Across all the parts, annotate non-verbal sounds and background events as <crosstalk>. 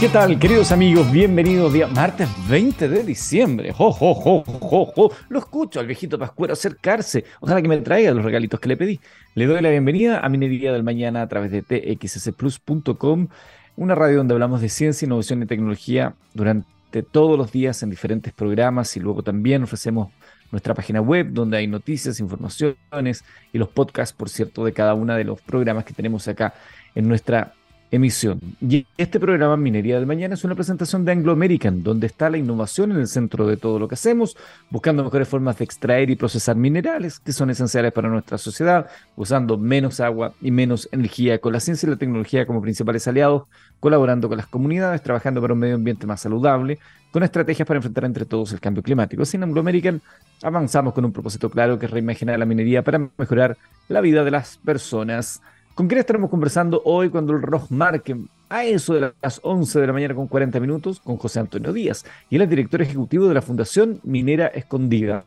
¿Qué tal, queridos amigos? Bienvenidos día martes 20 de diciembre. ¡Jo, jo, jo, jo, jo! Lo escucho al viejito Pascuero acercarse. Ojalá que me traiga los regalitos que le pedí. Le doy la bienvenida a Minería del Mañana a través de txsplus.com, una radio donde hablamos de ciencia, innovación y tecnología durante todos los días en diferentes programas y luego también ofrecemos nuestra página web donde hay noticias, informaciones y los podcasts, por cierto, de cada uno de los programas que tenemos acá en nuestra emisión. Y este programa Minería del Mañana es una presentación de Anglo American, donde está la innovación en el centro de todo lo que hacemos, buscando mejores formas de extraer y procesar minerales que son esenciales para nuestra sociedad, usando menos agua y menos energía, con la ciencia y la tecnología como principales aliados, colaborando con las comunidades, trabajando para un medio ambiente más saludable, con estrategias para enfrentar entre todos el cambio climático. Sin Anglo American avanzamos con un propósito claro que es reimaginar la minería para mejorar la vida de las personas. ¿Con quién estaremos conversando hoy cuando el reloj marque a eso de las 11 de la mañana con 40 minutos? Con José Antonio Díaz, y él es director ejecutivo de la Fundación Minera Escondida.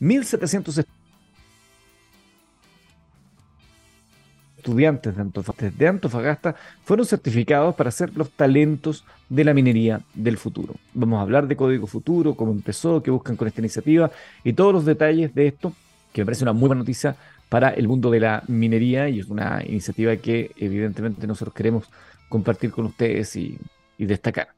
1.700 estudiantes de Antofagasta, fueron certificados para ser los talentos de la minería del futuro. Vamos a hablar de Código Futuro, cómo empezó, qué buscan con esta iniciativa y todos los detalles de esto, que me parece una muy buena noticia para el mundo de la minería y es una iniciativa que evidentemente nosotros queremos compartir con ustedes y, destacar.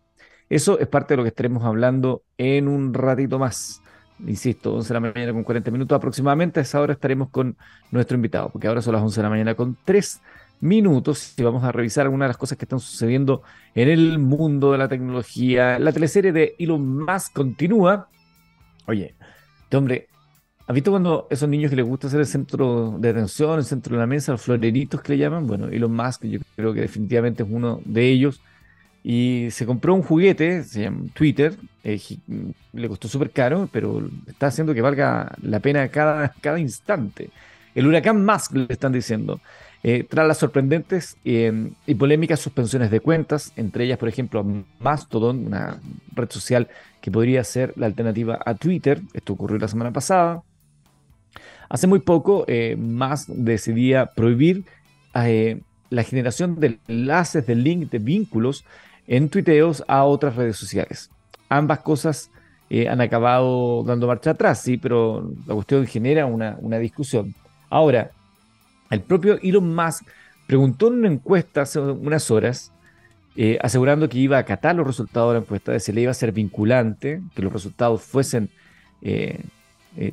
Eso es parte de lo que estaremos hablando en un ratito más. Insisto, 11 de la mañana con 40 minutos aproximadamente. A esa hora estaremos con nuestro invitado, porque ahora son las 11 de la mañana con 3 minutos y vamos a revisar algunas de las cosas que están sucediendo en el mundo de la tecnología. La teleserie de Elon Musk continúa. Oye, este hombre ¿Has visto cuando esos niños que les gusta ser el centro de atención, el centro de la mesa, los floreritos que le llaman? Bueno, Elon Musk yo creo que definitivamente es uno de ellos. Y se compró un juguete, se llama Twitter, eh, le costó súper caro, pero está haciendo que valga la pena cada, cada instante. El huracán Musk le están diciendo. Eh, tras las sorprendentes eh, y polémicas suspensiones de cuentas, entre ellas, por ejemplo, Mastodon, una red social que podría ser la alternativa a Twitter, esto ocurrió la semana pasada, Hace muy poco, eh, Musk decidía prohibir eh, la generación de enlaces, de links, de vínculos en tuiteos a otras redes sociales. Ambas cosas eh, han acabado dando marcha atrás, sí, pero la cuestión genera una, discusión. Ahora, el propio Elon Musk preguntó en una encuesta hace unas horas, asegurando que iba a acatar los resultados de la encuesta, de si le iba a ser vinculante, que los resultados fuesen eh,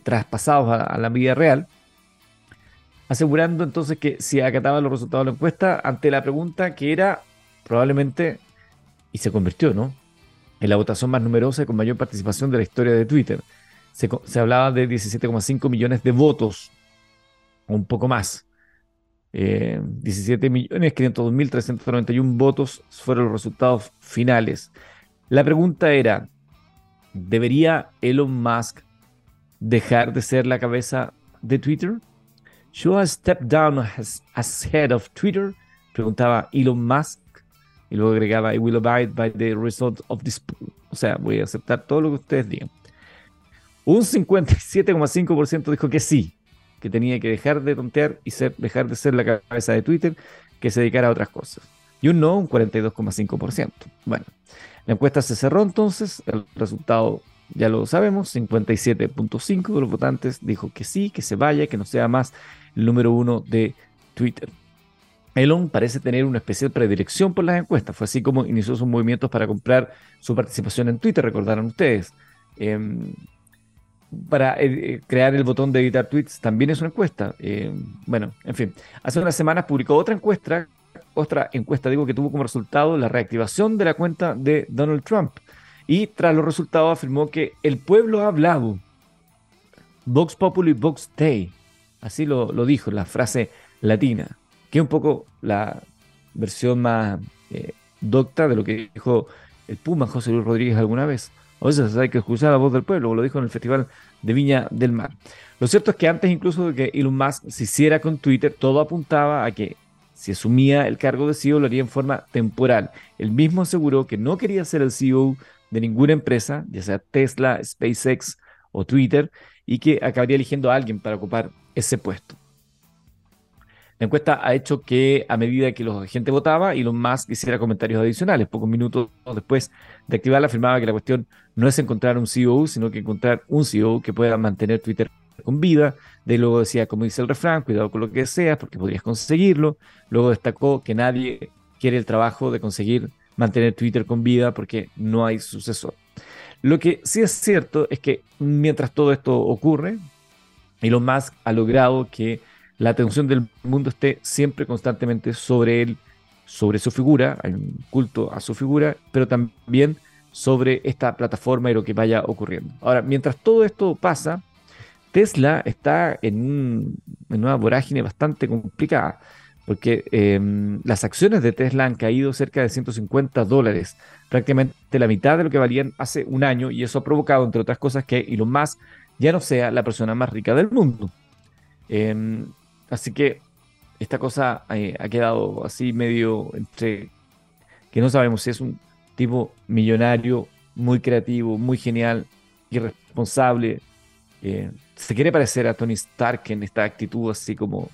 traspasados a, la vida real, asegurando entonces que si acataba los resultados de la encuesta ante la pregunta que era probablemente, y se convirtió, ¿no? En la votación más numerosa y con mayor participación de la historia de Twitter. Se, hablaba de 17,5 millones de votos, un poco más. Eh, 17 millones 502 votos fueron los resultados finales. La pregunta era, ¿debería Elon Musk dejar de ser la cabeza de Twitter? Should I step down as, head of Twitter? Preguntaba Elon Musk. Y luego agregaba, I will abide by the result of this O sea, voy a aceptar todo lo que ustedes digan. Un 57,5% dijo que sí, que tenía que dejar de tontear y ser, dejar de ser la cabeza de Twitter, que se dedicara a otras cosas. Y un no, un 42,5%. Bueno, la encuesta se cerró entonces, el resultado ya lo sabemos, 57.5 de los votantes dijo que sí, que se vaya, que no sea más el número uno de Twitter. Elon parece tener una especial predilección por las encuestas. Fue así como inició sus movimientos para comprar su participación en Twitter, recordarán ustedes. Em, para eh, eh, crear el botón de editar tweets también es una encuesta. Em, bueno, en fin. Hace unas semanas publicó otra encuesta, otra encuesta, digo, que tuvo como resultado la reactivación de la cuenta de Donald Trump. Y tras los resultados afirmó que el pueblo ha hablado. Vox Populi, Vox Dei. Así lo, dijo, la frase latina, que es un poco la versión más eh, docta de lo que dijo el Puma José Luis Rodríguez alguna vez. O veces hay que escuchar la voz del pueblo, lo dijo en el Festival de Viña del Mar. Lo cierto es que antes incluso de que Elon Musk se hiciera con Twitter, todo apuntaba a que si asumía el cargo de CEO lo haría en forma temporal. Él mismo aseguró que no quería ser el CEO de ninguna empresa, ya sea Tesla, SpaceX o Twitter, y que acabaría eligiendo a alguien para ocupar ese puesto. La encuesta ha hecho que a medida que la gente votaba, Elon Musk hiciera comentarios adicionales. Pocos minutos después de activarla, afirmaba que la cuestión no es encontrar un CEO, sino que encontrar un CEO que pueda mantener Twitter con vida. De luego decía, como dice el refrán, cuidado con lo que deseas porque podrías conseguirlo. Luego destacó que nadie quiere el trabajo de conseguir mantener Twitter con vida porque no hay sucesor. Lo que sí es cierto es que mientras todo esto ocurre, Elon Musk ha logrado que la atención del mundo esté siempre constantemente sobre él, sobre su figura, hay un culto a su figura, pero también sobre esta plataforma y lo que vaya ocurriendo. Ahora, mientras todo esto pasa, Tesla está en, una vorágine bastante complicada, porque em, las acciones de Tesla han caído cerca de 150 dólares, prácticamente la mitad de lo que valían hace un año, y eso ha provocado, entre otras cosas, que Elon Musk ya no sea la persona más rica del mundo. Em, Así que esta cosa eh, ha quedado así medio entre que no sabemos si es un tipo millonario, muy creativo, muy genial, irresponsable. Eh, se quiere parecer a Tony Stark en esta actitud así como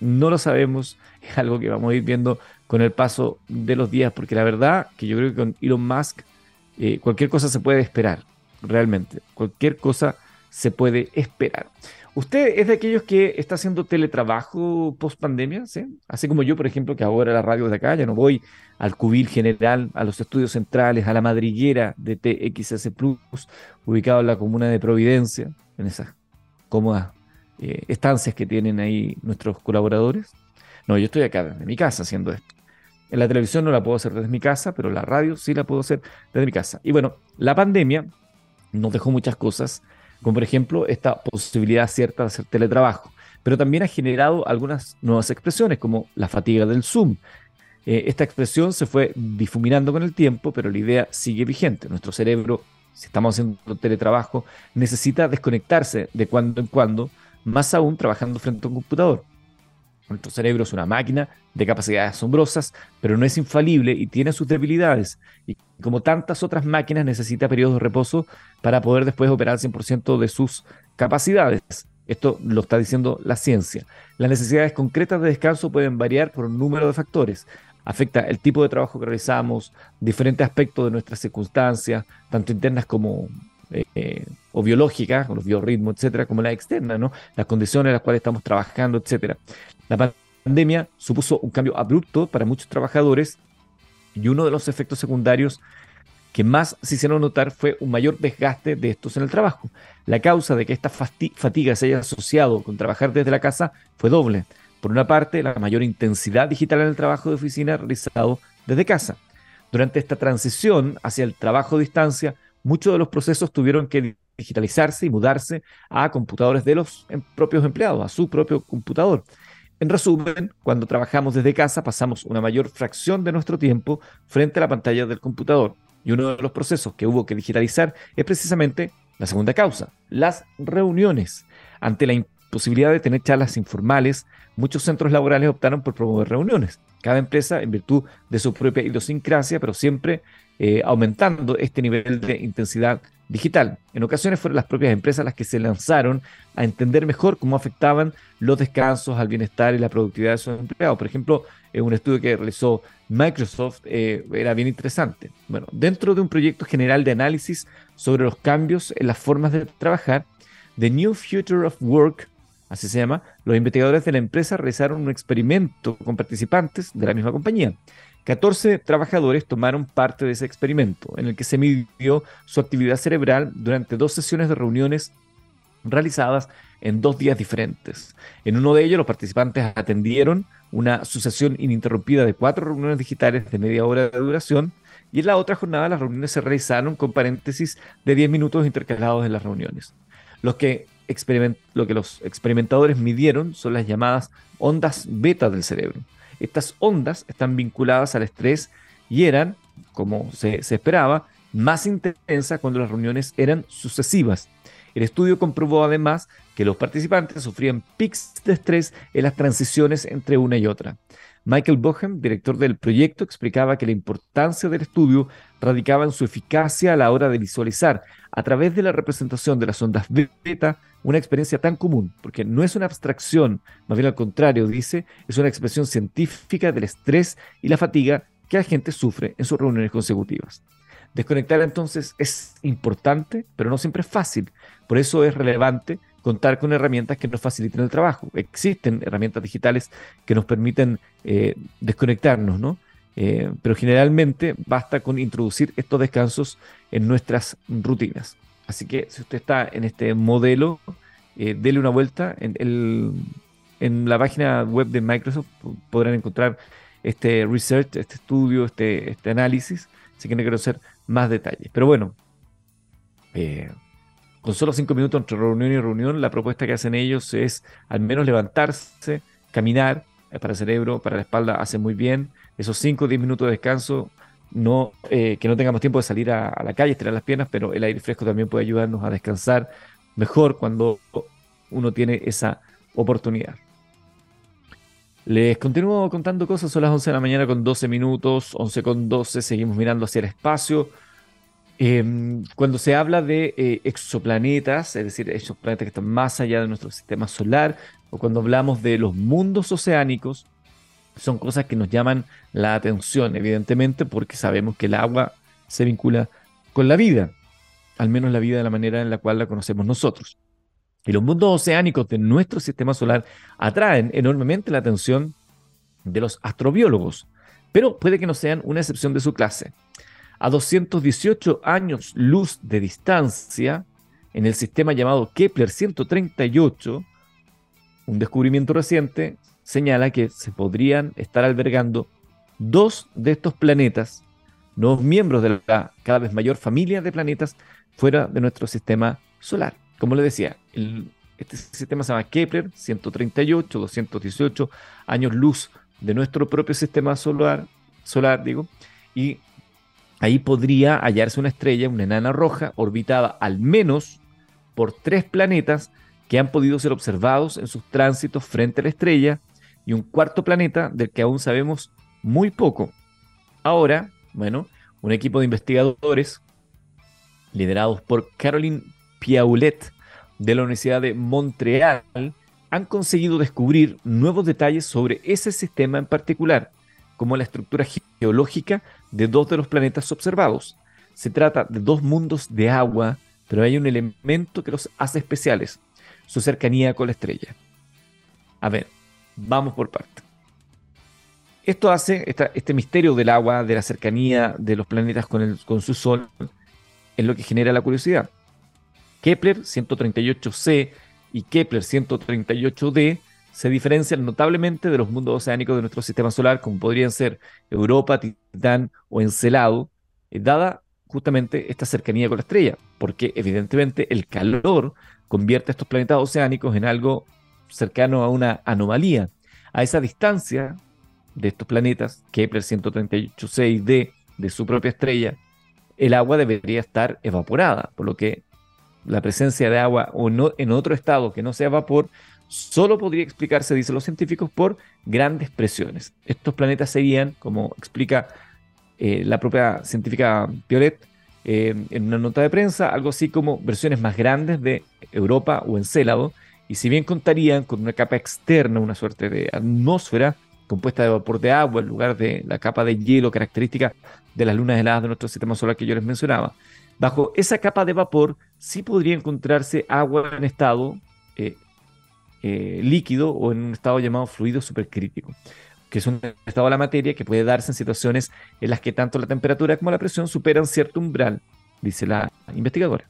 No lo sabemos, <laughs> es algo que vamos a ir viendo con el paso de los días, porque la verdad que yo creo que con Elon Musk eh, cualquier cosa se puede esperar, realmente. Cualquier cosa se puede esperar. ¿Usted es de aquellos que está haciendo teletrabajo post pandemia? ¿sí? Así como yo, por ejemplo, que ahora la radio de acá ya no voy al cubil general, a los estudios centrales, a la madriguera de TXS Plus, ubicado en la comuna de Providencia, en esas cómodas eh, estancias que tienen ahí nuestros colaboradores. No, yo estoy acá desde mi casa haciendo esto. En la televisión no la puedo hacer desde mi casa, pero la radio sí la puedo hacer desde mi casa. Y bueno, la pandemia nos dejó muchas cosas como por ejemplo esta posibilidad cierta de hacer teletrabajo, pero también ha generado algunas nuevas expresiones como la fatiga del Zoom. Eh, esta expresión se fue difuminando con el tiempo, pero la idea sigue vigente. Nuestro cerebro, si estamos haciendo teletrabajo, necesita desconectarse de cuando en cuando, más aún trabajando frente a un computador. Nuestro cerebro es una máquina de capacidades asombrosas, pero no es infalible y tiene sus debilidades. Y como tantas otras máquinas necesita periodos de reposo para poder después operar al 100% de sus capacidades. Esto lo está diciendo la ciencia. Las necesidades concretas de descanso pueden variar por un número de factores. Afecta el tipo de trabajo que realizamos, diferentes aspectos de nuestras circunstancias, tanto internas como eh, o biológicas, con los biorritmos, etcétera, como las externas, ¿no? Las condiciones en las cuales estamos trabajando, etcétera. La pandemia supuso un cambio abrupto para muchos trabajadores y uno de los efectos secundarios que más se hicieron notar fue un mayor desgaste de estos en el trabajo. La causa de que esta fatiga se haya asociado con trabajar desde la casa fue doble. Por una parte, la mayor intensidad digital en el trabajo de oficina realizado desde casa. Durante esta transición hacia el trabajo a distancia, muchos de los procesos tuvieron que digitalizarse y mudarse a computadores de los em, propios empleados, a su propio computador. En resumen, cuando trabajamos desde casa pasamos una mayor fracción de nuestro tiempo frente a la pantalla del computador. Y uno de los procesos que hubo que digitalizar es precisamente la segunda causa, las reuniones. Ante la imposibilidad de tener charlas informales, muchos centros laborales optaron por promover reuniones. Cada empresa, en virtud de su propia idiosincrasia, pero siempre eh, aumentando este nivel de intensidad digital. En ocasiones fueron las propias empresas las que se lanzaron a entender mejor cómo afectaban los descansos al bienestar y la productividad de sus empleados. Por ejemplo, en un estudio que realizó Microsoft eh, era bien interesante. Bueno, dentro de un proyecto general de análisis sobre los cambios en las formas de trabajar, The New Future of Work, así se llama, los investigadores de la empresa realizaron un experimento con participantes de la misma compañía. 14 trabajadores tomaron parte de ese experimento, en el que se midió su actividad cerebral durante dos sesiones de reuniones realizadas en dos días diferentes. En uno de ellos, los participantes atendieron una sucesión ininterrumpida de cuatro reuniones digitales de media hora de duración, y en la otra jornada las reuniones se realizaron con paréntesis de 10 minutos intercalados en las reuniones. que lo que los experimentadores midieron son las llamadas ondas beta del cerebro estas ondas están vinculadas al estrés y eran, como se, esperaba, más intensas cuando las reuniones eran sucesivas. El estudio comprobó además que los participantes sufrían pics de estrés en las transiciones entre una y otra. Michael Bohem, director del proyecto, explicaba que la importancia del estudio radicaba en su eficacia a la hora de visualizar a través de la representación de las ondas beta una experiencia tan común, porque no es una abstracción, más bien al contrario, dice, es una expresión científica del estrés y la fatiga que la gente sufre en sus reuniones consecutivas. Desconectar entonces es importante, pero no siempre es fácil. Por eso es relevante contar con herramientas que nos faciliten el trabajo. Existen herramientas digitales que nos permiten eh, desconectarnos, ¿no? Eh, pero generalmente basta con introducir estos descansos en nuestras rutinas. Así que si usted está en este modelo, eh, dele una vuelta. En, el, en la página web de Microsoft podrán encontrar este research, este estudio, este, este análisis, si quieren conocer más detalles. Pero bueno, eh, con solo cinco minutos entre reunión y reunión, la propuesta que hacen ellos es al menos levantarse, caminar, eh, para el cerebro, para la espalda, hace muy bien. Esos 5 o 10 minutos de descanso, no, eh, que no tengamos tiempo de salir a, la calle, estirar las piernas, pero el aire fresco también puede ayudarnos a descansar mejor cuando uno tiene esa oportunidad. Les continúo contando cosas, son las 11 de la mañana con 12 minutos, 11 con 12, seguimos mirando hacia el espacio. Em, cuando se habla de eh, exoplanetas, es decir, esos planetas que están más allá de nuestro sistema solar, o cuando hablamos de los mundos oceánicos, son cosas que nos llaman la atención, evidentemente, porque sabemos que el agua se vincula con la vida, al menos la vida de la manera en la cual la conocemos nosotros. Y los mundos oceánicos de nuestro sistema solar atraen enormemente la atención de los astrobiólogos, pero puede que no sean una excepción de su clase a 218 años luz de distancia en el sistema llamado Kepler 138, un descubrimiento reciente señala que se podrían estar albergando dos de estos planetas, nuevos miembros de la cada vez mayor familia de planetas fuera de nuestro sistema solar. Como le decía, este sistema se llama Kepler 138, 218 años luz de nuestro propio sistema solar, solar digo, y ahí podría hallarse una estrella, una enana roja, orbitada al menos por tres planetas que han podido ser observados en sus tránsitos frente a la estrella y un cuarto planeta del que aún sabemos muy poco. Ahora, bueno, un equipo de investigadores liderados por Caroline Piaulet de la Universidad de Montreal han conseguido descubrir nuevos detalles sobre ese sistema en particular, como la estructura geológica de dos de los planetas observados. Se trata de dos mundos de agua, pero hay un elemento que los hace especiales, su cercanía con la estrella. A ver, vamos por parte. Esto hace este misterio del agua, de la cercanía de los planetas con, el, con su Sol, es lo que genera la curiosidad. Kepler 138c y Kepler 138d se diferencian notablemente de los mundos oceánicos de nuestro sistema solar, como podrían ser Europa, Titán o Encelado, eh, dada justamente esta cercanía con la estrella, porque evidentemente el calor convierte a estos planetas oceánicos en algo cercano a una anomalía. A esa distancia de estos planetas, Kepler 138-6D, de su propia estrella, el agua debería estar evaporada, por lo que la presencia de agua o no, en otro estado que no sea vapor solo podría explicarse, dicen los científicos, por grandes presiones. Estos planetas serían, como explica eh, la propia científica Piolet eh, en una nota de prensa, algo así como versiones más grandes de Europa o Encélado, y si bien contarían con una capa externa, una suerte de atmósfera compuesta de vapor de agua en lugar de la capa de hielo característica de las lunas heladas de nuestro sistema solar que yo les mencionaba, bajo esa capa de vapor sí podría encontrarse agua en estado eh, eh, líquido o en un estado llamado fluido supercrítico, que es un estado de la materia que puede darse en situaciones en las que tanto la temperatura como la presión superan cierto umbral, dice la investigadora.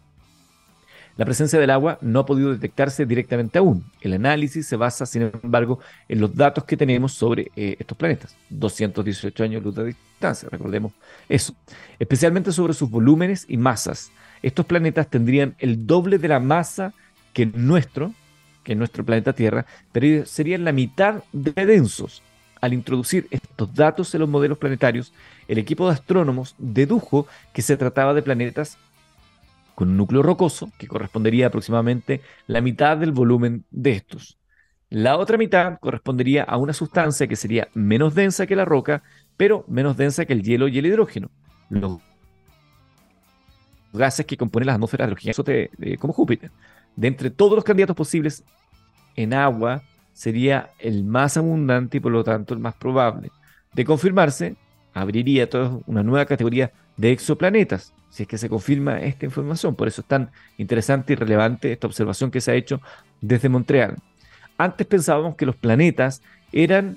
La presencia del agua no ha podido detectarse directamente aún. El análisis se basa, sin embargo, en los datos que tenemos sobre eh, estos planetas. 218 años luz de distancia, recordemos eso. Especialmente sobre sus volúmenes y masas. Estos planetas tendrían el doble de la masa que nuestro, en nuestro planeta Tierra, pero serían la mitad de densos. Al introducir estos datos en los modelos planetarios, el equipo de astrónomos dedujo que se trataba de planetas con un núcleo rocoso que correspondería a aproximadamente la mitad del volumen de estos. La otra mitad correspondería a una sustancia que sería menos densa que la roca, pero menos densa que el hielo y el hidrógeno. Los gases que componen las atmósferas de los gigantes como Júpiter. De entre todos los candidatos posibles, en agua sería el más abundante y por lo tanto el más probable. De confirmarse, abriría toda una nueva categoría de exoplanetas, si es que se confirma esta información. Por eso es tan interesante y relevante esta observación que se ha hecho desde Montreal. Antes pensábamos que los planetas eran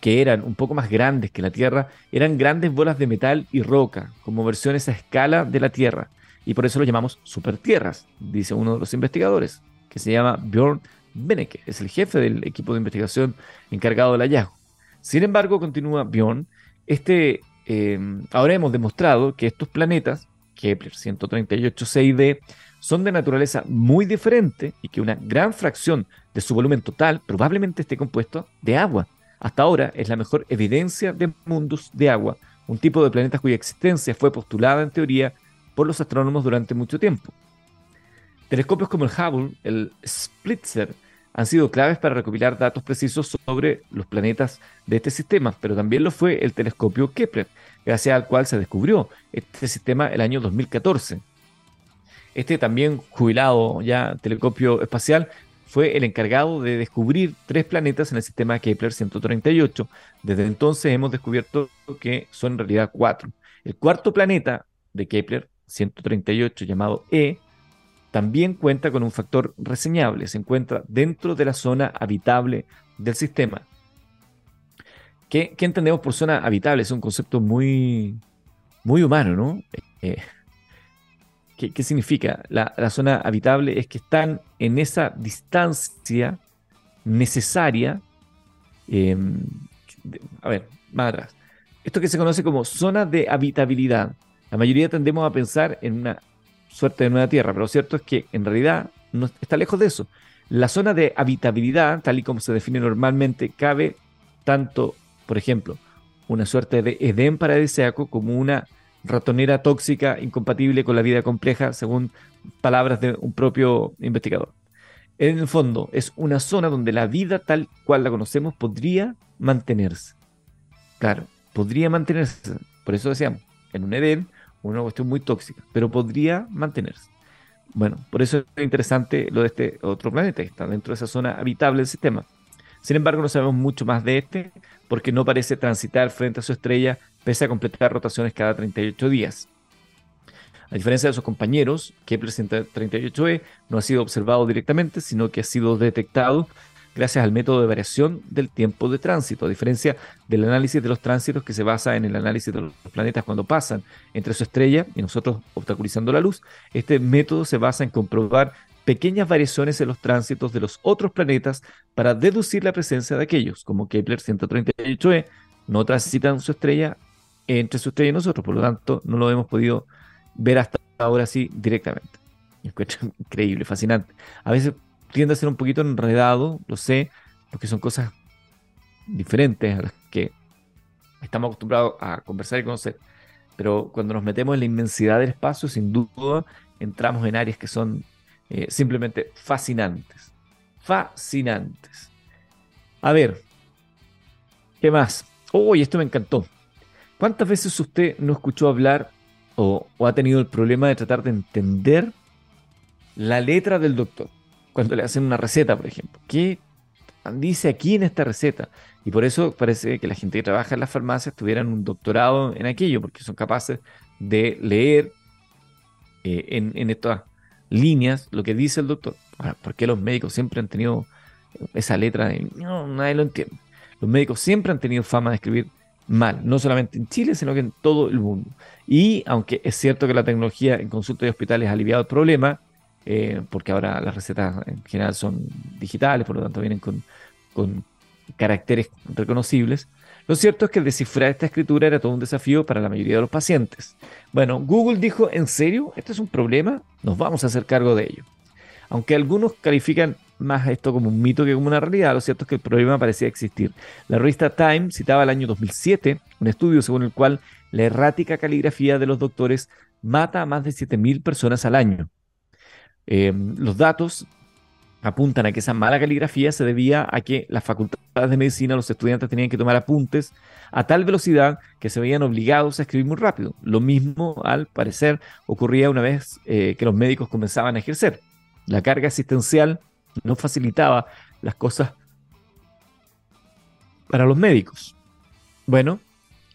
que eran un poco más grandes que la Tierra, eran grandes bolas de metal y roca, como versiones a escala de la Tierra, y por eso los llamamos supertierras, dice uno de los investigadores, que se llama Bjorn Benecke, es el jefe del equipo de investigación encargado del hallazgo. Sin embargo, continúa Bjorn, este, eh, ahora hemos demostrado que estos planetas, Kepler 138 6d, son de naturaleza muy diferente y que una gran fracción de su volumen total probablemente esté compuesto de agua. Hasta ahora es la mejor evidencia de mundos de agua, un tipo de planetas cuya existencia fue postulada en teoría por los astrónomos durante mucho tiempo. Telescopios como el Hubble, el Spitzer, han sido claves para recopilar datos precisos sobre los planetas de este sistema, pero también lo fue el telescopio Kepler, gracias al cual se descubrió este sistema el año 2014. Este también jubilado ya telescopio espacial fue el encargado de descubrir tres planetas en el sistema Kepler 138. Desde entonces hemos descubierto que son en realidad cuatro. El cuarto planeta de Kepler 138, llamado E, también cuenta con un factor reseñable, se encuentra dentro de la zona habitable del sistema. ¿Qué, entendemos por zona habitable? Es un concepto muy, muy humano, ¿no? Eh, <laughs> ¿qué, significa? La, zona habitable es que están en esa distancia necesaria. Em, a ver, más atrás. Esto que se conoce como zona de habitabilidad. La mayoría tendemos a pensar en una suerte de nueva Tierra, pero lo cierto es que en realidad no está lejos de eso. La zona de habitabilidad, tal y como se define normalmente, cabe tanto, por ejemplo, una suerte de Edén paradisíaco como una ratonera tóxica incompatible con la vida compleja, según palabras de un propio investigador. En el fondo, es una zona donde la vida tal cual la conocemos podría mantenerse. Claro, podría mantenerse. Por eso decíamos, en un Edén una cuestión muy tóxica, pero podría mantenerse. Bueno, por eso es interesante lo de este otro planeta, que está dentro de esa zona habitable del sistema. Sin embargo, no sabemos mucho más de este, porque no parece transitar frente a su estrella, pese a completar rotaciones cada 38 días. A diferencia de sus compañeros, Kepler 138e no ha sido observado directamente, sino que ha sido detectado gracias al método de variación del tiempo de tránsito, a diferencia del análisis de los tránsitos que se basa en el análisis de los planetas cuando pasan entre su estrella y nosotros obstaculizando la luz. Este método se basa en comprobar pequeñas variaciones en los tránsitos de los otros planetas para deducir la presencia de aquellos, como Kepler 138e, no transitan su estrella entre su estrella y nosotros, por lo tanto no lo hemos podido ver hasta ahora así directamente. <laughs> increíble, fascinante. A veces tiende a ser un poquito enredado, lo sé, porque son cosas diferentes a las que estamos acostumbrados a conversar y conocer. Pero cuando nos metemos en la inmensidad del espacio, sin duda, entramos en áreas que son eh, simplemente fascinantes. Fascinantes. A ver, ¿qué más? Uy, esto me encantó. ¿Cuántas veces usted no escuchó hablar o ha tenido el problema de tratar de entender la letra del doctor? Cuando le hacen una receta, por ejemplo. ¿Qué dice aquí en esta receta? Y por eso parece que la gente que trabaja en las farmacias tuvieran un doctorado en aquello, porque son capaces de leer eh, en, estas líneas lo que dice el doctor. Ahora, ¿por qué los médicos siempre han tenido esa letra? De, no, nadie lo entiende. Los médicos siempre han tenido fama de escribir mal, no solamente en Chile, sino que en todo el mundo. Y aunque es cierto que la tecnología en consultas y hospitales ha aliviado el problema, eh, porque ahora las recetas en general son digitales, por lo tanto vienen con, caracteres reconocibles. Lo cierto es que descifrar esta escritura era todo un desafío para la mayoría de los pacientes. Bueno, Google dijo, ¿en serio? ¿Esto es un problema? Nos vamos a hacer cargo de ello. Aunque algunos califican más esto como un mito que como una realidad, lo cierto es que el problema parecía existir. La revista Time citaba el año 2007 un estudio según el cual la errática caligrafía de los doctores mata a más de 7.000 personas al año. Em, los datos apuntan a que esa mala caligrafía se debía a que las facultades de medicina, los estudiantes tenían que tomar apuntes a tal velocidad que se veían obligados a escribir muy rápido. Lo mismo, al parecer, ocurría una vez eh, que los médicos comenzaban a ejercer. La carga asistencial no facilitaba las cosas para los médicos. Bueno,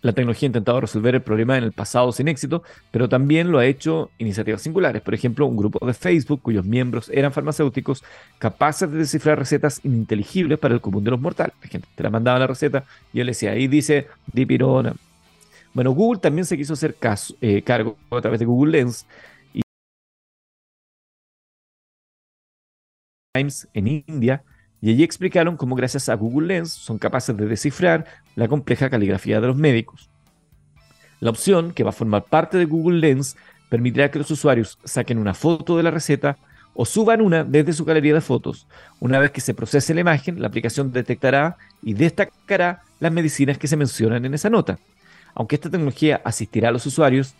la tecnología ha intentado resolver el problema en el pasado sin éxito, pero también lo ha hecho iniciativas singulares. Por ejemplo, un grupo de Facebook cuyos miembros eran farmacéuticos capaces de descifrar recetas ininteligibles para el común de los mortales. La gente te la mandaba la receta y él decía, ahí dice dipirona. Bueno, Google también se quiso hacer eh, cargo a través de Google Lens y Times en India y allí explicaron cómo gracias a Google Lens son capaces de descifrar la compleja caligrafía de los médicos. La opción, que va a formar parte de Google Lens, permitirá que los usuarios saquen una foto de la receta o suban una desde su galería de fotos. Una vez que se procese la imagen, la aplicación detectará y destacará las medicinas que se mencionan en esa nota. Aunque esta tecnología asistirá a los usuarios,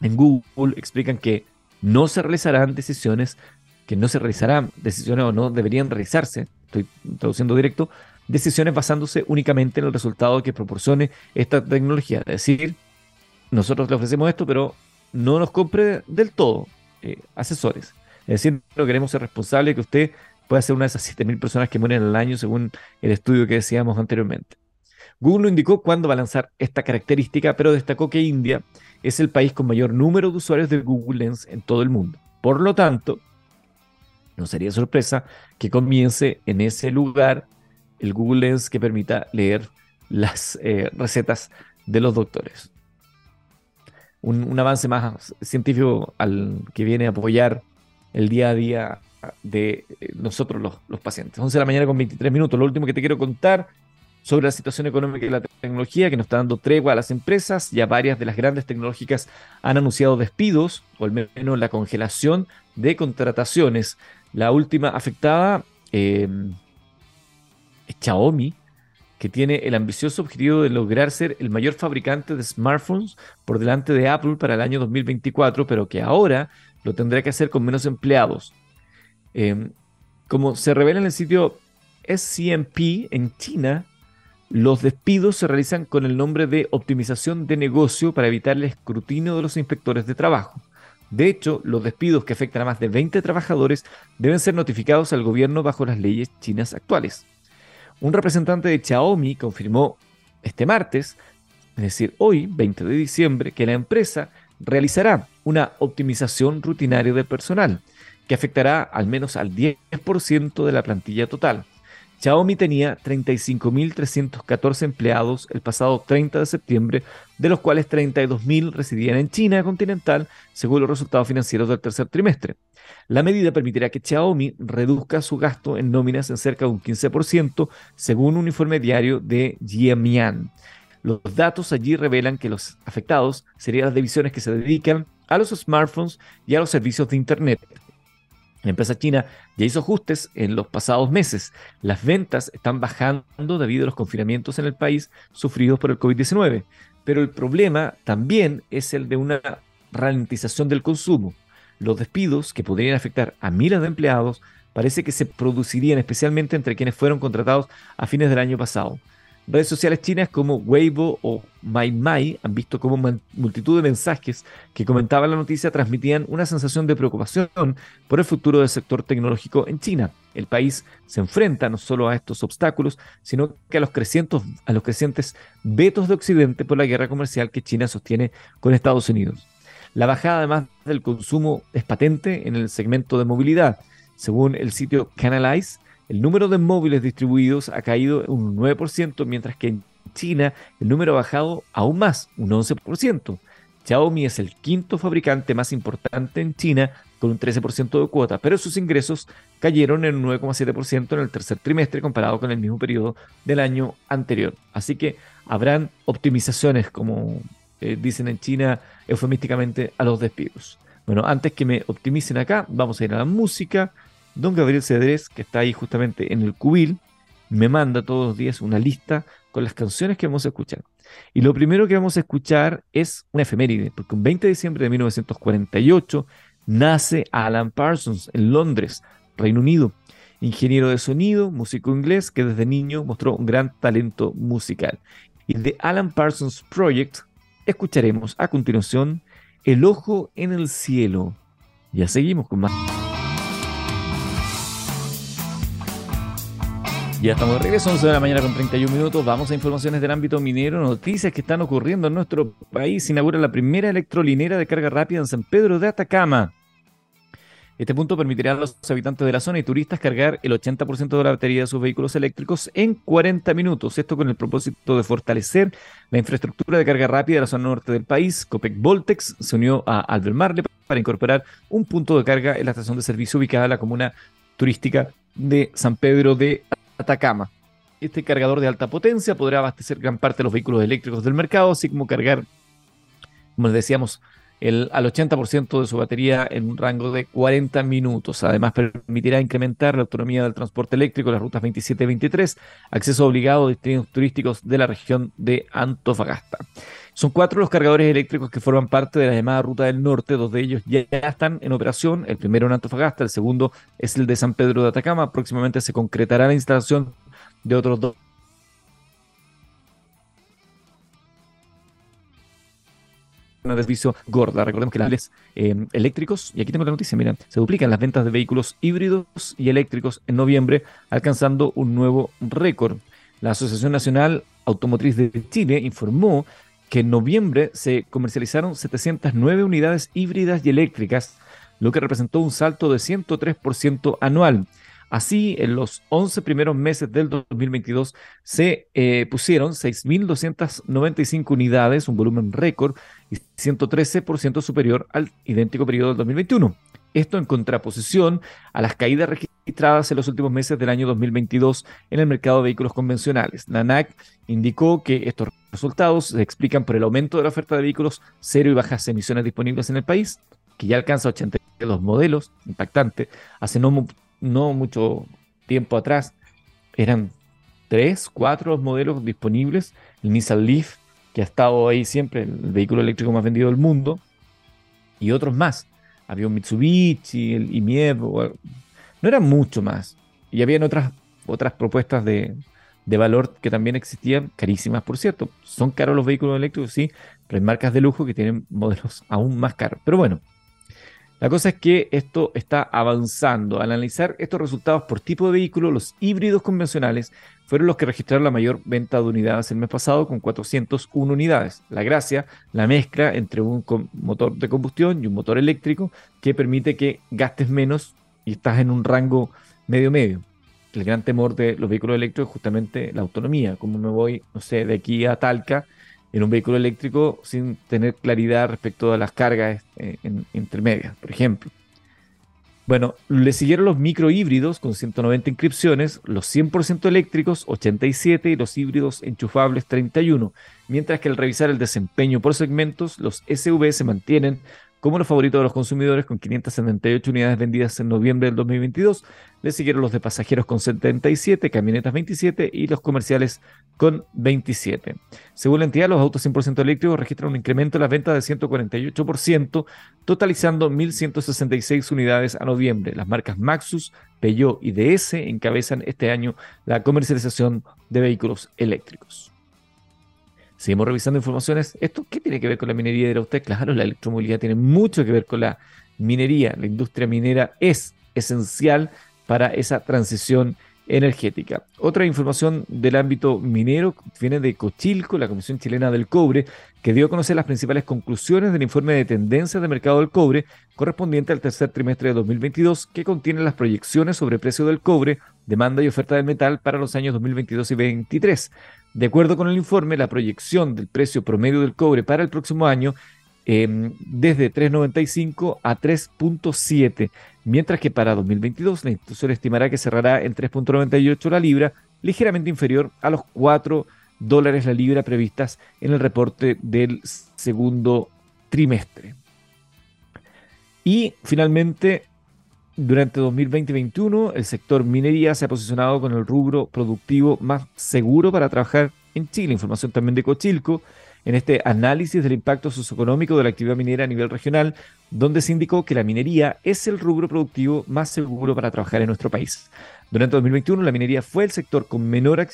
en Google explican que no se realizarán decisiones, que no se realizarán decisiones o no deberían realizarse estoy traduciendo directo, decisiones basándose únicamente en el resultado que proporcione esta tecnología. Es decir, nosotros le ofrecemos esto, pero no nos compre del todo eh, asesores. Es decir, no queremos ser responsables que usted pueda ser una de esas 7.000 personas que mueren al año según el estudio que decíamos anteriormente. Google no indicó cuándo va a lanzar esta característica, pero destacó que India es el país con mayor número de usuarios de Google Lens en todo el mundo. Por lo tanto, no sería sorpresa que comience en ese lugar el Google Lens que permita leer las eh, recetas de los doctores. Un, avance más científico al que viene a apoyar el día a día de eh, nosotros los, los, pacientes. 11 de la mañana con 23 minutos. Lo último que te quiero contar sobre la situación económica y la tecnología que nos está dando tregua a las empresas. Ya varias de las grandes tecnológicas han anunciado despidos o al menos la congelación de contrataciones. La última afectada em, es Xiaomi, que tiene el ambicioso objetivo de lograr ser el mayor fabricante de smartphones por delante de Apple para el año 2024, pero que ahora lo tendrá que hacer con menos empleados. Em, como se revela en el sitio SCMP en China, los despidos se realizan con el nombre de optimización de negocio para evitar el escrutinio de los inspectores de trabajo. De hecho, los despidos que afectan a más de 20 trabajadores deben ser notificados al gobierno bajo las leyes chinas actuales. Un representante de Xiaomi confirmó este martes, es decir, hoy, 20 de diciembre, que la empresa realizará una optimización rutinaria del personal, que afectará al menos al 10% de la plantilla total. Xiaomi tenía 35.314 empleados el pasado 30 de septiembre, de los cuales 32.000 residían en China continental, según los resultados financieros del tercer trimestre. La medida permitirá que Xiaomi reduzca su gasto en nóminas en cerca de un 15%, según un informe diario de Jiemian. Los datos allí revelan que los afectados serían las divisiones que se dedican a los smartphones y a los servicios de Internet, la empresa china ya hizo ajustes en los pasados meses. Las ventas están bajando debido a los confinamientos en el país sufridos por el COVID-19. Pero el problema también es el de una ralentización del consumo. Los despidos, que podrían afectar a miles de empleados, parece que se producirían especialmente entre quienes fueron contratados a fines del año pasado. Redes sociales chinas como Weibo o MyMai han visto cómo multitud de mensajes que comentaban la noticia transmitían una sensación de preocupación por el futuro del sector tecnológico en China. El país se enfrenta no solo a estos obstáculos, sino que a los, crecientes, a los crecientes vetos de Occidente por la guerra comercial que China sostiene con Estados Unidos. La bajada además del consumo es patente en el segmento de movilidad. Según el sitio Canalize, el número de móviles distribuidos ha caído un 9%, mientras que en China el número ha bajado aún más, un 11%. Xiaomi es el quinto fabricante más importante en China con un 13% de cuota, pero sus ingresos cayeron en un 9,7% en el tercer trimestre comparado con el mismo periodo del año anterior. Así que habrán optimizaciones, como eh, dicen en China eufemísticamente, a los despidos. Bueno, antes que me optimicen acá, vamos a ir a la música. Don Gabriel Cedrés, que está ahí justamente en el cubil, me manda todos los días una lista con las canciones que vamos a escuchar. Y lo primero que vamos a escuchar es una efeméride, porque un 20 de diciembre de 1948 nace Alan Parsons en Londres, Reino Unido. ingeniero de sonido, músico inglés que desde niño mostró un gran talento musical. Y de Alan Parsons Project escucharemos a continuación El ojo en el cielo. Ya seguimos con más. Ya estamos de regreso, 11 de la mañana con 31 minutos. Vamos a informaciones del ámbito minero, noticias que están ocurriendo en nuestro país. Se inaugura la primera electrolinera de carga rápida en San Pedro de Atacama. Este punto permitirá a los habitantes de la zona y turistas cargar el 80% de la batería de sus vehículos eléctricos en 40 minutos. Esto con el propósito de fortalecer la infraestructura de carga rápida de la zona norte del país. Copec Voltex se unió a Albemarle para incorporar un punto de carga en la estación de servicio ubicada en la comuna turística de San Pedro de Atacama. Este cargador de alta potencia podrá abastecer gran parte de los vehículos eléctricos del mercado, así como cargar, como les decíamos, el, al 80% de su batería en un rango de 40 minutos. Además, permitirá incrementar la autonomía del transporte eléctrico en las rutas 27 y 23, acceso obligado a destinos turísticos de la región de Antofagasta. Son cuatro los cargadores eléctricos que forman parte de la llamada Ruta del Norte, dos de ellos ya están en operación, el primero en Antofagasta, el segundo es el de San Pedro de Atacama, próximamente se concretará la instalación de otros dos una servicio gorda. Recordemos que las eh, eléctricos, y aquí tengo la noticia, miren, se duplican las ventas de vehículos híbridos y eléctricos en noviembre, alcanzando un nuevo récord. La Asociación Nacional Automotriz de Chile informó que en noviembre se comercializaron 709 unidades híbridas y eléctricas, lo que representó un salto de 103% anual. Así, en los 11 primeros meses del 2022 se eh, pusieron 6.295 unidades, un volumen récord y 113% superior al idéntico periodo del 2021. Esto en contraposición a las caídas registradas en los últimos meses del año 2022 en el mercado de vehículos convencionales. La ANAC indicó que estos resultados se explican por el aumento de la oferta de vehículos cero y bajas emisiones disponibles en el país, que ya alcanza 82 modelos, impactante. Hace no, no mucho tiempo atrás eran tres, cuatro modelos disponibles. El Nissan Leaf, que ha estado ahí siempre, el vehículo eléctrico más vendido del mundo, y otros más. Había un Mitsubishi, el IMIEV, no eran mucho más. Y habían otras, otras propuestas de, de valor que también existían, carísimas por cierto. Son caros los vehículos eléctricos, sí, pero hay marcas de lujo que tienen modelos <laughs> aún más caros. Pero bueno, la cosa es que esto está avanzando. Al analizar estos resultados por tipo de vehículo, los híbridos convencionales fueron los que registraron la mayor venta de unidades el mes pasado con 401 unidades. La gracia, la mezcla entre un motor de combustión y un motor eléctrico que permite que gastes menos y estás en un rango medio-medio. El gran temor de los vehículos eléctricos es justamente la autonomía. Como me voy, no sé, de aquí a Talca en un vehículo eléctrico sin tener claridad respecto a las cargas eh, intermedias, por ejemplo. Bueno, le siguieron los microhíbridos con 190 inscripciones, los 100% eléctricos 87 y los híbridos enchufables 31, mientras que al revisar el desempeño por segmentos, los SUV se mantienen como los favoritos de los consumidores con 578 unidades vendidas en noviembre del 2022. Le siguieron los de pasajeros con 77, camionetas 27 y los comerciales con 27. Según la entidad, los autos 100% eléctricos registran un incremento en las ventas de 148%, totalizando 1.166 unidades a noviembre. Las marcas Maxus, Peugeot y DS encabezan este año la comercialización de vehículos eléctricos. Seguimos revisando informaciones. ¿Esto qué tiene que ver con la minería? de usted. Claro, la electromovilidad tiene mucho que ver con la minería. La industria minera es esencial para esa transición energética. Otra información del ámbito minero viene de Cochilco, la Comisión Chilena del Cobre, que dio a conocer las principales conclusiones del informe de tendencias de mercado del cobre correspondiente al tercer trimestre de 2022, que contiene las proyecciones sobre precio del cobre, demanda y oferta del metal para los años 2022 y 2023. De acuerdo con el informe, la proyección del precio promedio del cobre para el próximo año em, desde 3.95 a 3.7, mientras que para 2022 la institución estimará que cerrará en 3.98 la libra, ligeramente inferior a los 4 dólares la libra previstas en el reporte del segundo trimestre. Y finalmente, durante 2020-2021, el sector minería se ha posicionado con el rubro productivo más seguro para trabajar en Chile. Información también de Cochilco, en este análisis del impacto socioeconómico de la actividad minera a nivel regional, donde se indicó que la minería es el rubro productivo más seguro para trabajar en nuestro país. Durante 2021, la minería fue el sector con menor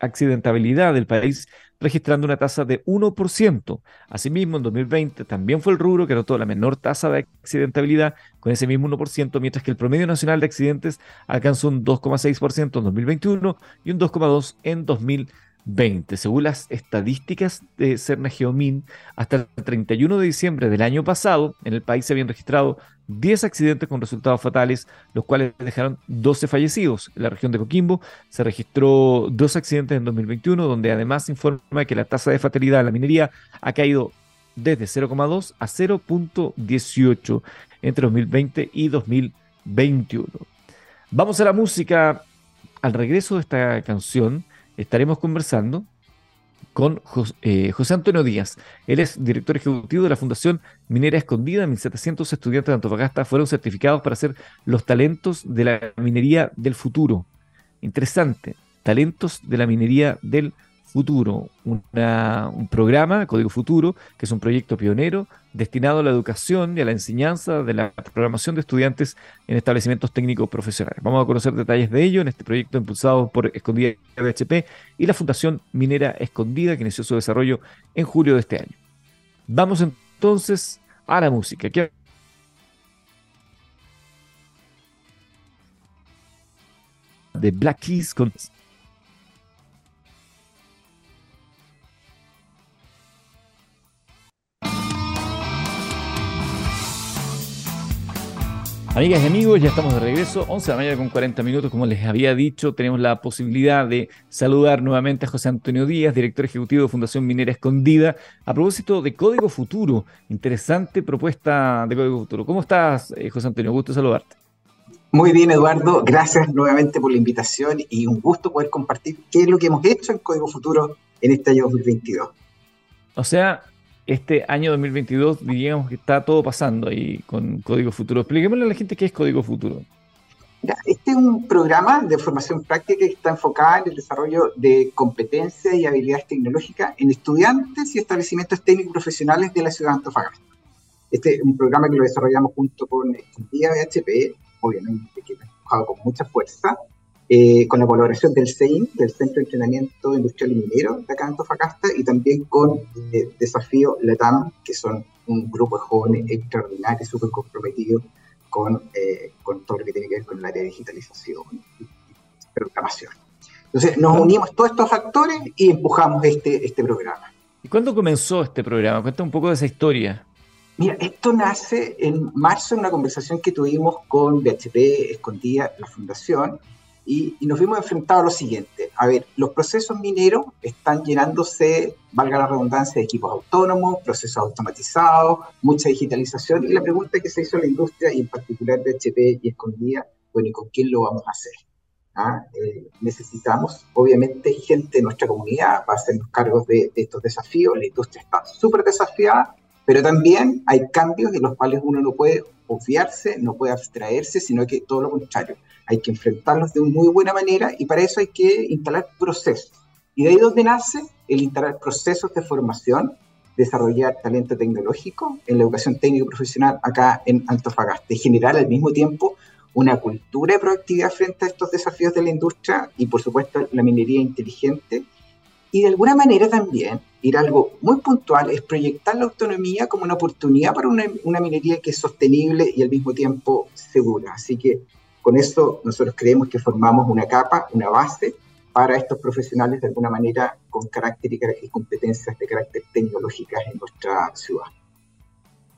accidentabilidad del país, registrando una tasa de 1%. Asimismo, en 2020 también fue el rubro que anotó la menor tasa de accidentabilidad, con ese mismo 1%, mientras que el promedio nacional de accidentes alcanzó un 2,6% en 2021 y un 2,2% en 2020. 20. Según las estadísticas de Cerna Geomin, hasta el 31 de diciembre del año pasado, en el país se habían registrado 10 accidentes con resultados fatales, los cuales dejaron 12 fallecidos. En la región de Coquimbo se registró dos accidentes en 2021, donde además se informa que la tasa de fatalidad en la minería ha caído desde 0,2 a 0.18 entre 2020 y 2021. Vamos a la música. Al regreso de esta canción, estaremos conversando con eh, José, Antonio Díaz. Él es director ejecutivo de la Fundación Minera Escondida. 1.700 estudiantes de Antofagasta fueron certificados para ser los talentos de la minería del futuro. Interesante, talentos de la minería del Futuro, un programa, Código Futuro, que es un proyecto pionero destinado a la educación y a la enseñanza de la programación de estudiantes en establecimientos técnicos profesionales. Vamos a conocer detalles de ello en este proyecto impulsado por Escondida BHP y la Fundación Minera Escondida, que inició su desarrollo en julio de este año. Vamos entonces a la música. de Black Keys con Amigas y amigos, ya estamos de regreso, 11 de la mañana con 40 minutos, como les había dicho, tenemos la posibilidad de saludar nuevamente a José Antonio Díaz, director ejecutivo de Fundación Minera Escondida, a propósito de Código Futuro, interesante propuesta de Código Futuro. ¿Cómo estás, eh, José Antonio? Gusto saludarte. Muy bien, Eduardo, gracias nuevamente por la invitación y un gusto poder compartir qué es lo que hemos hecho en Código Futuro en este año 2022. O sea, este año 2022 diríamos que está todo pasando ahí con Código Futuro. Expliquémosle a la gente qué es Código Futuro. Este es un programa de formación práctica que está enfocado en el desarrollo de competencias y habilidades tecnológicas en estudiantes y establecimientos técnicos profesionales de la ciudad de Antofagasta. Este es un programa que lo desarrollamos junto con el BHP, obviamente que ha empujado con mucha fuerza, eh, con la colaboración del CEIN, del Centro de Entrenamiento Industrial y Minero de acá en Antofagasta, y también con eh, Desafío LATAM, que son un grupo de jóvenes extraordinarios, súper comprometidos con, eh, con todo lo que tiene que ver con el área de digitalización y programación. Entonces, nos unimos todos estos factores y empujamos este, este programa. ¿Y cuándo comenzó este programa? Cuenta un poco de esa historia. Mira, esto nace en marzo en una conversación que tuvimos con BHP Escondida, la fundación, y, nos vimos enfrentados a lo siguiente. A ver, los procesos mineros están llenándose, valga la redundancia, de equipos autónomos, procesos automatizados, mucha digitalización. Y la pregunta que se hizo la industria, y en particular de HP y Escondida, bueno, ¿y con quién lo vamos a hacer? ¿Ah? Eh, necesitamos, obviamente, gente de nuestra comunidad para hacernos cargos de, de estos desafíos. La industria está súper desafiada, pero también hay cambios de los cuales uno no puede obviarse, no puede abstraerse, sino que todo lo contrario hay que enfrentarlos de una muy buena manera y para eso hay que instalar procesos. Y de ahí donde nace el instalar procesos de formación, desarrollar talento tecnológico en la educación técnico profesional acá en Antofagasta y generar al mismo tiempo una cultura de proactividad frente a estos desafíos de la industria y por supuesto la minería inteligente. Y de alguna manera también, ir a algo muy puntual, es proyectar la autonomía como una oportunidad para una, una minería que es sostenible y al mismo tiempo segura. Así que con eso nosotros creemos que formamos una capa, una base para estos profesionales de alguna manera con características y competencias de carácter tecnológicas en nuestra ciudad.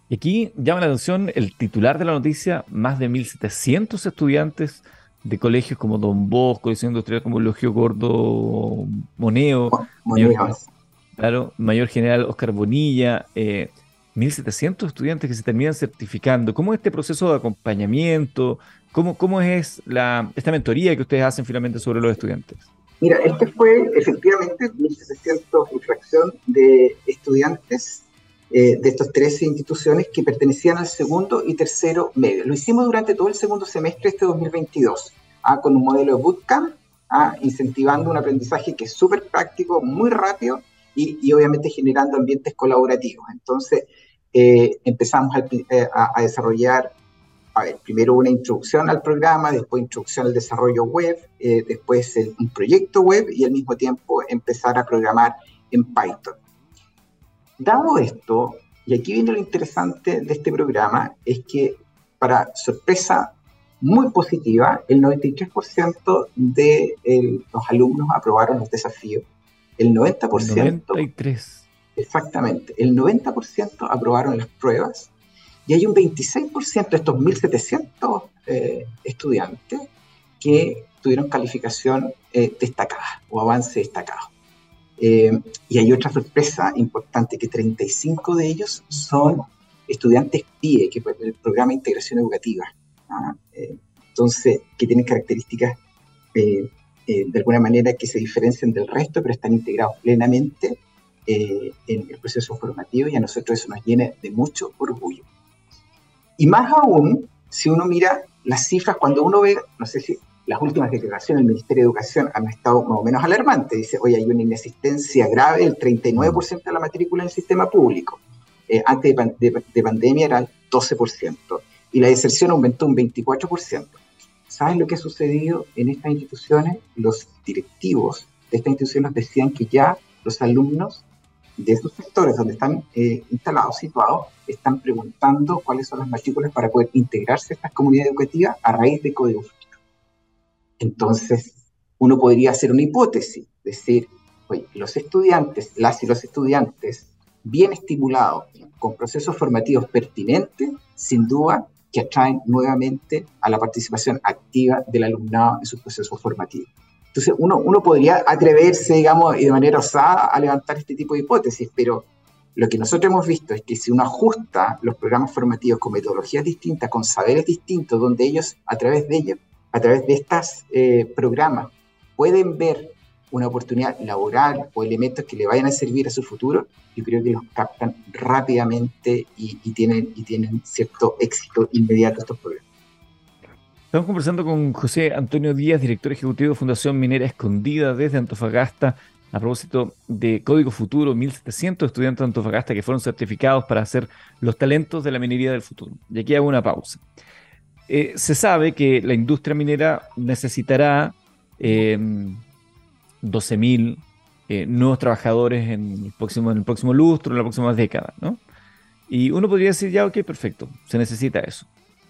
Y aquí llama la atención el titular de la noticia, más de 1.700 estudiantes de colegios como Don Bosco, Colegio Industrial como Logio Gordo Moneo, mayor, claro, Mayor General Oscar Bonilla, 1.700 eh, estudiantes que se terminan certificando. ¿Cómo es este proceso de acompañamiento? ¿Cómo, cómo es la, esta mentoría que ustedes hacen finalmente sobre los estudiantes? Mira, este fue efectivamente 1.700 infracción de estudiantes eh, de estas 13 instituciones que pertenecían al segundo y tercero medio. Lo hicimos durante todo el segundo semestre de este 2022, ¿ah? con un modelo de bootcamp, ¿ah? incentivando un aprendizaje que es súper práctico, muy rápido y, y, obviamente generando ambientes colaborativos. Entonces, eh, empezamos a, eh, a, a desarrollar a ver, primero una introducción al programa, después introducción al desarrollo web, eh, después un proyecto web y al mismo tiempo empezar a programar en Python. Dado esto, y aquí viene lo interesante de este programa, es que para sorpresa muy positiva, el 93% de los alumnos aprobaron los desafíos. El 90%... 93. Exactamente, el 90% aprobaron las pruebas y hay un 26% de estos 1.700 eh, estudiantes que tuvieron calificación eh, destacada o avance destacado. Eh, y hay otra sorpresa importante, que 35 de ellos son estudiantes PIE, que es el Programa de Integración Educativa. ¿ah? entonces, que tienen características de alguna manera que se diferencian del resto, pero están integrados plenamente en el proceso formativo y a nosotros eso nos llena de mucho orgullo. Y más aún, si uno mira las cifras, cuando uno ve, no sé si las últimas declaraciones del Ministerio de Educación han estado más o menos alarmantes. Dice, oye, hay una inexistencia grave del 39% de la matrícula en el sistema público. Eh, antes de, pandemia era el 12%. Y la deserción aumentó un 24%. ¿Saben lo que ha sucedido en estas instituciones? Los directivos de estas instituciones decían que ya los alumnos de esos sectores donde están eh, instalados, situados, están preguntando cuáles son las matrículas para poder integrarse a estas comunidades educativas a raíz de código. Entonces, uno podría hacer una hipótesis, decir, oye, los estudiantes, las y los estudiantes, bien estimulados, con procesos formativos pertinentes, sin duda que atraen nuevamente a la participación activa del alumnado en sus procesos formativos. Entonces, uno, uno podría atreverse, digamos, y de manera osada a levantar este tipo de hipótesis, pero lo que nosotros hemos visto es que si uno ajusta los programas formativos con metodologías distintas, con saberes distintos, donde ellos, a través de ellos, a través de estos eh, programas, pueden ver una oportunidad laboral o elementos que le vayan a servir a su futuro, yo creo que los captan rápidamente y, y tienen, y tienen cierto éxito inmediato estos programas. Estamos conversando con José Antonio Díaz, director ejecutivo de Fundación Minera Escondida desde Antofagasta, a propósito de Código Futuro, 1.700 estudiantes de Antofagasta que fueron certificados para hacer los talentos de la minería del futuro. Y aquí hago una pausa. Eh, se sabe que la industria minera necesitará 12.000 eh, eh, nuevos trabajadores en el, próximo, en el próximo lustro, en la próxima década, ¿no? Y uno podría decir, ya, ok, perfecto, se necesita eso.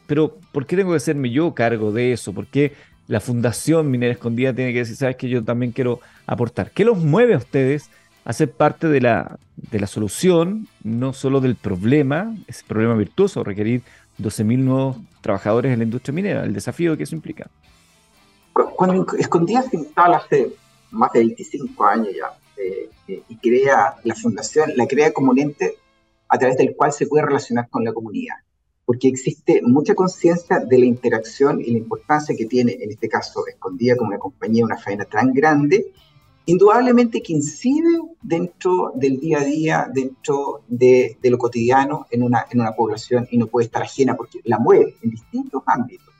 Pero, ¿por qué tengo que hacerme yo cargo de eso? ¿Por qué la Fundación Minera Escondida tiene que decir, sabes que yo también quiero aportar? ¿Qué los mueve a ustedes a ser parte de la, de la solución, no solo del problema, ese problema virtuoso, requerir 12.000 nuevos trabajadores en la industria minera, el desafío que eso implica? Cuando Escondida se instala hace más de 25 años ya eh, eh, y crea la fundación, la crea como un ente a través del cual se puede relacionar con la comunidad porque existe mucha conciencia de la interacción y la importancia que tiene, en este caso, escondida con una compañía, una faena tan grande, indudablemente que incide dentro del día a día, dentro de, lo cotidiano en una, en una población y no puede estar ajena porque la mueve en distintos ámbitos.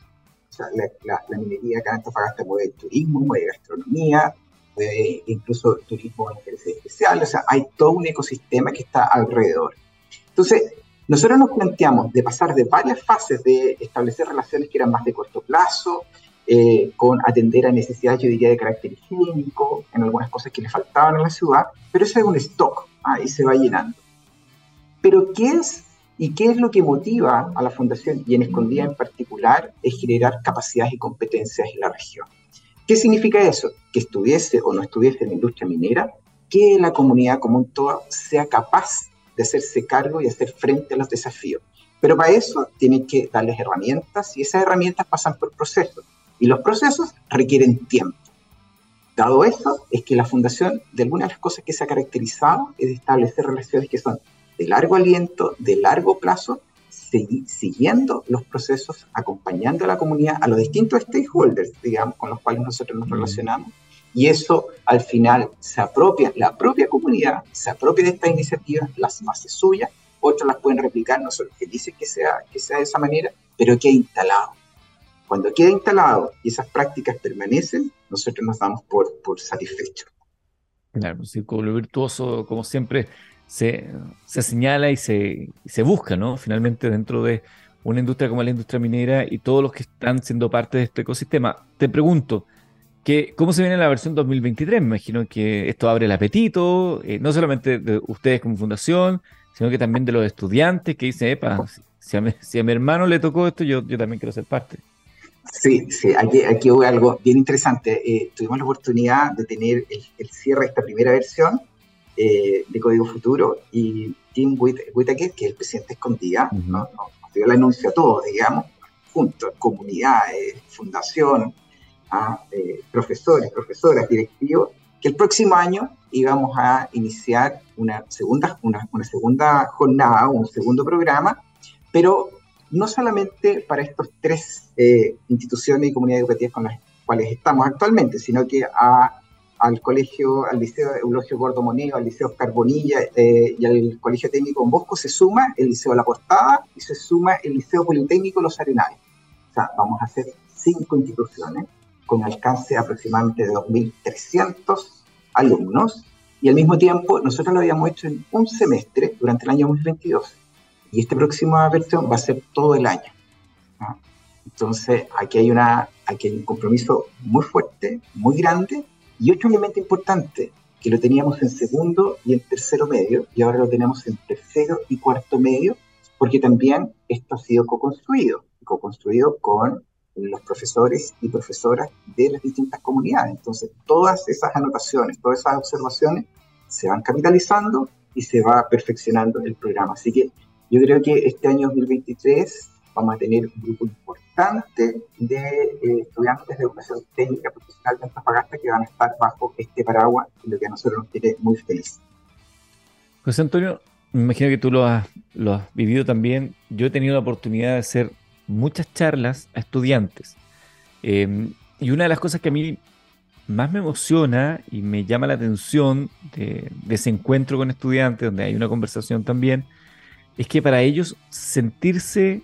O sea, la, minería acá en Antofagasta mueve el turismo, mueve gastronomía, mueve incluso turismo de interés especial, o sea, hay todo un ecosistema que está alrededor. Entonces, nosotros nos planteamos de pasar de varias fases de establecer relaciones que eran más de corto plazo, eh, con atender a necesidades, yo diría, de carácter higiénico, en algunas cosas que le faltaban a la ciudad, pero eso es un stock, ahí se va llenando. Pero ¿qué es y qué es lo que motiva a la Fundación y en Escondida en particular es generar capacidades y competencias en la región? ¿Qué significa eso? Que estuviese o no estuviese en la industria minera, que la comunidad común toda sea capaz de hacerse cargo y hacer frente a los desafíos. Pero para eso tienen que darles herramientas y esas herramientas pasan por procesos. Y los procesos requieren tiempo. Dado eso, es que la fundación, de algunas de las cosas que se ha caracterizado, es establecer relaciones que son de largo aliento, de largo plazo, siguiendo los procesos, acompañando a la comunidad, a los distintos stakeholders, digamos, con los cuales nosotros nos relacionamos, y eso al final se apropia, la propia comunidad se apropia de estas iniciativas, las hace suyas, otros las pueden replicar, no son felices que sea, que sea de esa manera, pero queda instalado. Cuando queda instalado y esas prácticas permanecen, nosotros nos damos por, por satisfechos. Claro, un círculo virtuoso, como siempre, se, se señala y se, se busca, ¿no? Finalmente, dentro de una industria como la industria minera y todos los que están siendo parte de este ecosistema. Te pregunto, que, ¿cómo se viene la versión 2023? Me imagino que esto abre el apetito, eh, no solamente de ustedes como fundación, sino que también de los estudiantes que dicen, epa, si a, mi, si a mi hermano le tocó esto, yo, yo también quiero ser parte. Sí, sí, aquí, aquí hubo algo bien interesante. Eh, tuvimos la oportunidad de tener el, cierre de esta primera versión eh, de Código Futuro y Tim Whitaker, que es el presidente escondida, nos, dio el anuncio a todos, digamos, juntos, comunidades, fundación, a eh, profesores, profesoras, directivos, que el próximo año íbamos a iniciar una segunda, una, una segunda jornada, un segundo programa, pero no solamente para estas tres eh, instituciones y comunidades educativas con las cuales estamos actualmente, sino que a, al colegio, al liceo Eulogio Gordo Moneo, al liceo Carbonilla eh, y al colegio técnico en Bosco se suma el liceo La Portada y se suma el liceo Politécnico Los Arenales. O sea, vamos a hacer cinco instituciones con alcance aproximadamente de 2.300 alumnos y al mismo tiempo nosotros lo habíamos hecho en un semestre durante el año 2022 y esta próxima versión va a ser todo el año. Entonces, aquí hay, una, aquí hay un compromiso muy fuerte, muy grande, y otro elemento importante, que lo teníamos en segundo y en tercero medio, y ahora lo tenemos en tercero y cuarto medio, porque también esto ha sido co-construido, co-construido con los profesores y profesoras de las distintas comunidades. Entonces, todas esas anotaciones, todas esas observaciones se van capitalizando y se va perfeccionando el programa. Así que yo creo que este año 2023 vamos a tener un grupo importante de eh, estudiantes de educación técnica profesional de Antofagasta que van a estar bajo este paraguas, lo que a nosotros nos tiene muy feliz. José Antonio, me imagino que tú lo has, vivido también. Yo he tenido la oportunidad de hacer muchas charlas a estudiantes. Em, y una de las cosas que a mí más me emociona y me llama la atención de, de, ese encuentro con estudiantes, donde hay una conversación también, es que para ellos sentirse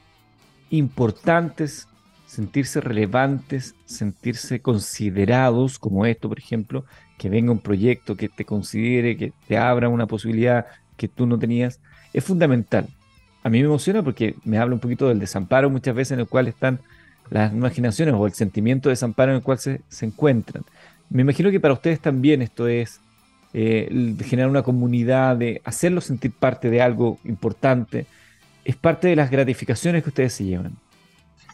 importantes, sentirse relevantes, sentirse considerados, como esto, por ejemplo, que venga un proyecto que te considere, que te abra una posibilidad que tú no tenías, es fundamental. A mí me emociona porque me habla un poquito del desamparo muchas veces en el cual están las nuevas generaciones o el sentimiento de desamparo en el cual se, se encuentran. Me imagino que para ustedes también esto es eh, generar una comunidad, de hacerlos sentir parte de algo importante, es parte de las gratificaciones que ustedes se llevan.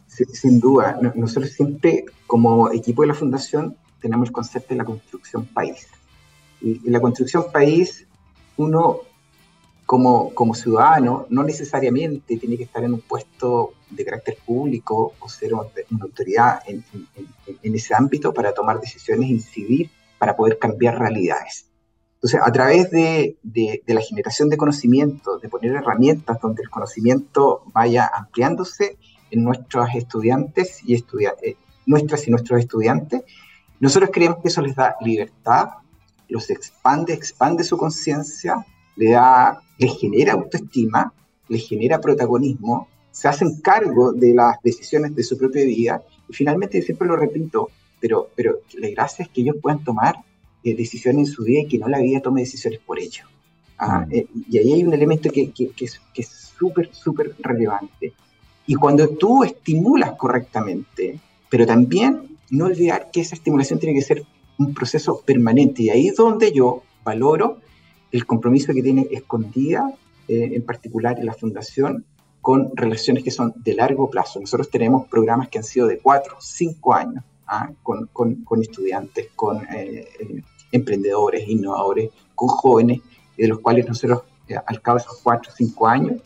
sin duda, nosotros siempre como equipo de la Fundación tenemos el concepto de la construcción país. Y la construcción país, uno como, como ciudadano no necesariamente tiene que estar en un puesto de carácter público o ser una autoridad en, en ese ámbito para tomar decisiones incidir para poder cambiar realidades. Entonces, a través de, la generación de conocimiento, de poner herramientas donde el conocimiento vaya ampliándose en nuestros estudiantes y estudiantes, eh, nuestras y nuestros estudiantes, nosotros creemos que eso les da libertad, los expande, expande su conciencia, le da, les genera autoestima, les genera protagonismo, se hacen cargo de las decisiones de su propia vida y finalmente, siempre lo repito, pero, pero la gracia es que ellos puedan tomar eh, decisiones en su vida y que no la vida tome decisiones por ello. Ah, mm. eh, y ahí hay un elemento que, que, que es súper, súper relevante. Y cuando tú estimulas correctamente, pero también no olvidar que esa estimulación tiene que ser un proceso permanente. Y ahí es donde yo valoro el compromiso que tiene Escondida, eh, en particular en la Fundación, con relaciones que son de largo plazo. Nosotros tenemos programas que han sido de cuatro, cinco años, ¿ah? con, con, con, estudiantes, con eh, eh, emprendedores, innovadores, con jóvenes, de los cuales nosotros eh, al cabo de esos cuatro cinco años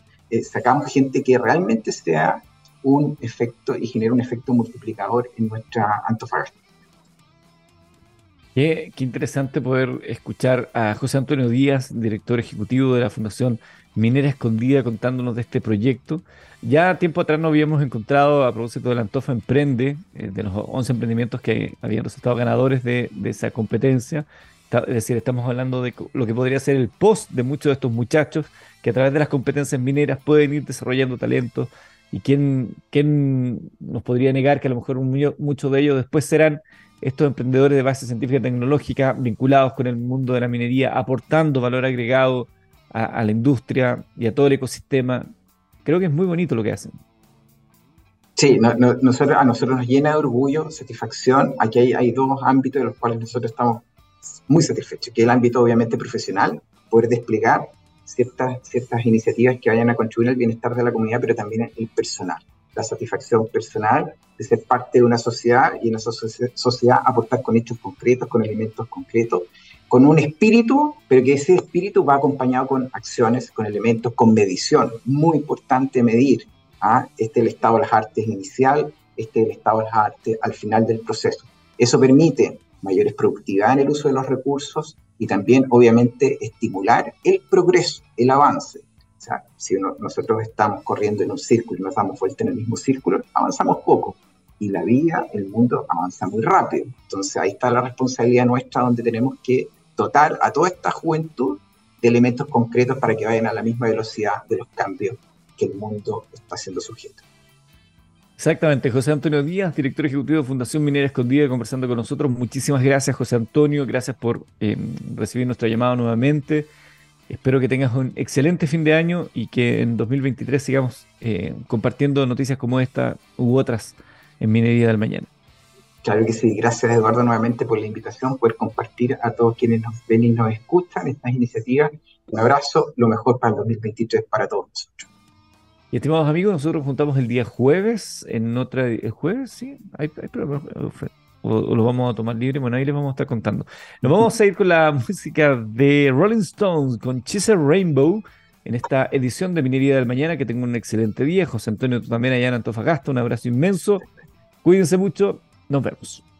sacamos gente que realmente sea un efecto y genere un efecto multiplicador en nuestra Antofagasta. Qué, qué, interesante poder escuchar a José Antonio Díaz, director ejecutivo de la Fundación Minera Escondida, contándonos de este proyecto. Ya tiempo atrás nos habíamos encontrado a propósito de la Antofa Emprende, eh, de los 11 emprendimientos que habían resultado ganadores de, de, esa competencia. Es decir, estamos hablando de lo que podría ser el post de muchos de estos muchachos que a través de las competencias mineras pueden ir desarrollando talentos. ¿Y quién, quién nos podría negar que a lo mejor muchos de ellos después serán estos emprendedores de base científica y tecnológica vinculados con el mundo de la minería, aportando valor agregado a, la industria y a todo el ecosistema. Creo que es muy bonito lo que hacen. Sí, a nosotros nos llena de orgullo, satisfacción. Aquí hay, hay dos ámbitos de los cuales nosotros estamos muy satisfechos, que es el ámbito obviamente profesional, poder desplegar ciertas, ciertas iniciativas que vayan a contribuir al bienestar de la comunidad, pero también el personal, la satisfacción personal de ser parte de una sociedad y en esa sociedad aportar con hechos concretos, con elementos concretos, con un espíritu, pero que ese espíritu va acompañado con acciones, con elementos, con medición. Muy importante medir. ¿ah? Este es el estado de las artes inicial, este es el estado de las artes al final del proceso. Eso permite mayores productividad en el uso de los recursos y también, obviamente, estimular el progreso, el avance. O sea, si nosotros estamos corriendo en un círculo y nos damos vuelta en el mismo círculo, avanzamos poco. Y la vida, el mundo avanza muy rápido. Entonces ahí está la responsabilidad nuestra donde tenemos que dotar a toda esta juventud de elementos concretos para que vayan a la misma velocidad de los cambios que el mundo está siendo sujeto. Exactamente, José Antonio Díaz, director ejecutivo de Fundación Minera Escondida, conversando con nosotros. Muchísimas gracias, José Antonio. Gracias por eh, recibir nuestra llamada nuevamente. Espero que tengas un excelente fin de año y que en 2023 sigamos eh, compartiendo noticias como esta u otras en Minería del Mañana. Claro que sí. Gracias, Eduardo, nuevamente por la invitación, poder compartir a todos quienes nos ven y nos escuchan estas iniciativas. Un abrazo, lo mejor para el 2023 para todos nosotros. Y estimados amigos, nosotros juntamos el día jueves en otra. ¿El jueves? Sí, hay, o, lo vamos a tomar libre. Bueno, ahí les vamos a estar contando. Nos vamos a ir con la <laughs> música de Rolling Stones con Chisel Rainbow en esta edición de Minería del Mañana. Que tengo un excelente día. José Antonio, tú también allá en Antofagasta. Un abrazo inmenso. Cuídense mucho. Nos vemos.